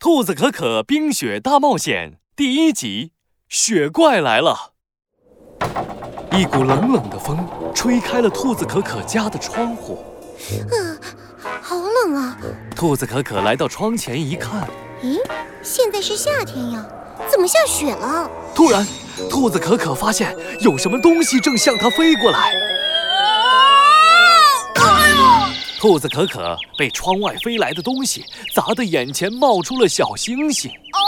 兔子可可冰雪大冒险第一集：雪怪来了。一股冷冷的风吹开了兔子可可家的窗户。嗯，好冷啊！兔子可可来到窗前一看，咦，现在是夏天呀，怎么下雪了？突然，兔子可可发现有什么东西正向它飞过来。兔子可可被窗外飞来的东西砸得眼前冒出了小星星。哎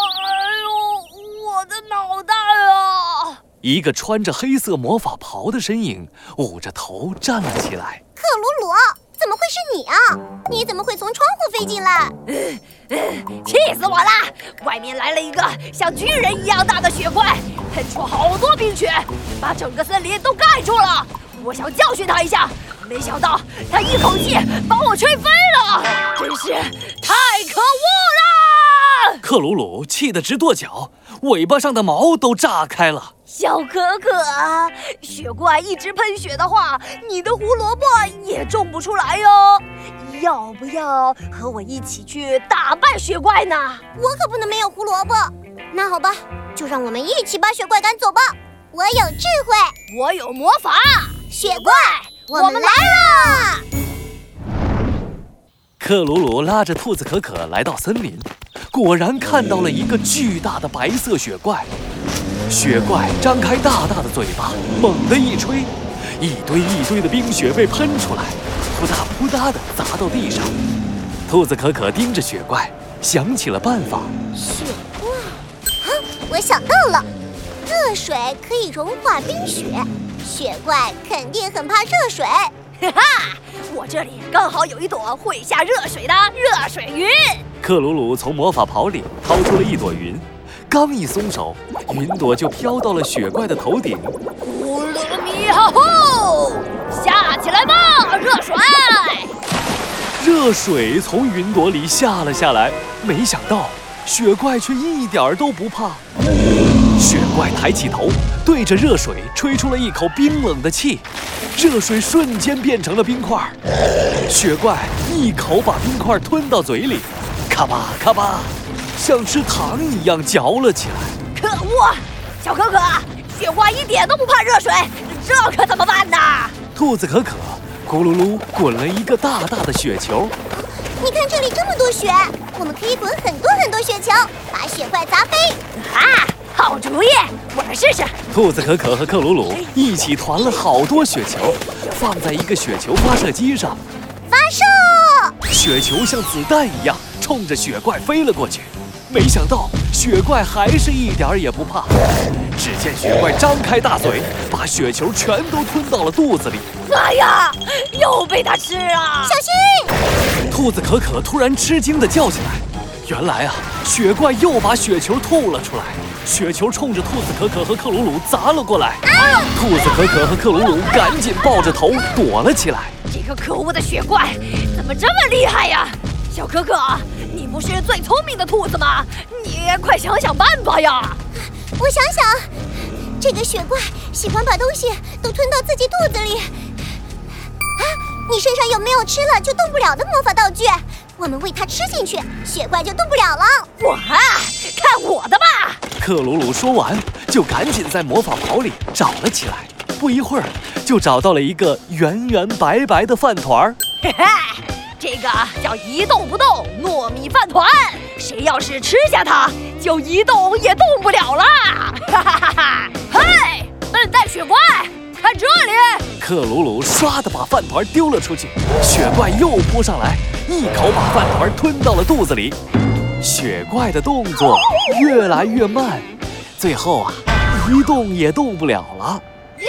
呦，我的脑袋啊！一个穿着黑色魔法袍的身影捂着头站了起来。克鲁鲁，怎么会是你啊？你怎么会从窗户飞进来？气死我了！外面来了一个像巨人一样大的雪怪，喷出好多冰雪，把整个森林都盖住了。我想教训他一下。没想到他一口气把我吹飞了，真是太可恶了！克鲁鲁气得直跺脚，尾巴上的毛都炸开了。小可可，雪怪一直喷雪的话，你的胡萝卜也种不出来哟。要不要和我一起去打败雪怪呢？我可不能没有胡萝卜。那好吧，就让我们一起把雪怪赶走吧。我有智慧，我有魔法，雪怪。我们来啦！克鲁鲁拉着兔子可可来到森林，果然看到了一个巨大的白色雪怪。雪怪张开大大的嘴巴，猛地一吹，一堆一堆的冰雪被喷出来，扑嗒扑嗒的砸到地上。兔子可可盯着雪怪，想起了办法。雪怪，啊，我想到了，热水可以融化冰雪。雪怪肯定很怕热水，哈哈！我这里刚好有一朵会下热水的热水云。克鲁鲁从魔法袍里掏出了一朵云，刚一松手，云朵就飘到了雪怪的头顶。呼噜咪哈呼，下起来吧，热水！热水从云朵里下了下来，没想到雪怪却一点儿都不怕。雪怪抬起头，对着热水吹出了一口冰冷的气，热水瞬间变成了冰块。雪怪一口把冰块吞到嘴里，咔吧咔吧，像吃糖一样嚼了起来。可恶，小可可，雪怪一点都不怕热水，这可怎么办呢？兔子可可咕噜噜滚了一个大大的雪球。你看这里这么多雪，我们可以滚很多很多雪球，把雪怪砸飞。啊！好主意，我来试试。兔子可可和克鲁鲁一起团了好多雪球，放在一个雪球发射机上，发射！雪球像子弹一样冲着雪怪飞了过去。没想到雪怪还是一点儿也不怕，只见雪怪张开大嘴，把雪球全都吞到了肚子里。哎呀，又被它吃了！小心！兔子可可突然吃惊地叫起来，原来啊，雪怪又把雪球吐了出来。雪球冲着兔子可可和克鲁鲁砸了过来，兔子可可和克鲁鲁赶紧抱着头躲了起来。这个可恶的雪怪怎么这么厉害呀？小可可，你不是最聪明的兔子吗？你快想想办法呀！我想想，这个雪怪喜欢把东西都吞到自己肚子里。啊，你身上有没有吃了就动不了的魔法道具？我们喂它吃进去，雪怪就动不了了。我看我的吧！克鲁鲁说完，就赶紧在魔法袍里找了起来。不一会儿，就找到了一个圆圆白白的饭团儿。嘿嘿，这个叫一动不动糯米饭团。谁要是吃下它，就一动也动不了了。哈哈哈哈！克鲁鲁唰的把饭团丢了出去，雪怪又扑上来，一口把饭团吞到了肚子里。雪怪的动作越来越慢，最后啊，一动也动不了了。耶！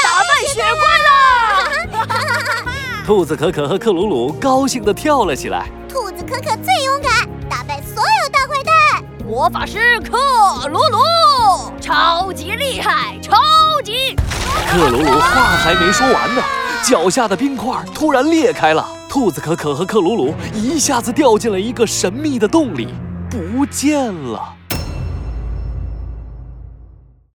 打败雪怪了！兔子可可和克鲁鲁高兴地跳了起来。兔子可可最魔法师克鲁鲁，超级厉害，超级！克鲁鲁话还没说完呢，脚下的冰块突然裂开了。兔子可可和克鲁鲁一下子掉进了一个神秘的洞里，不见了。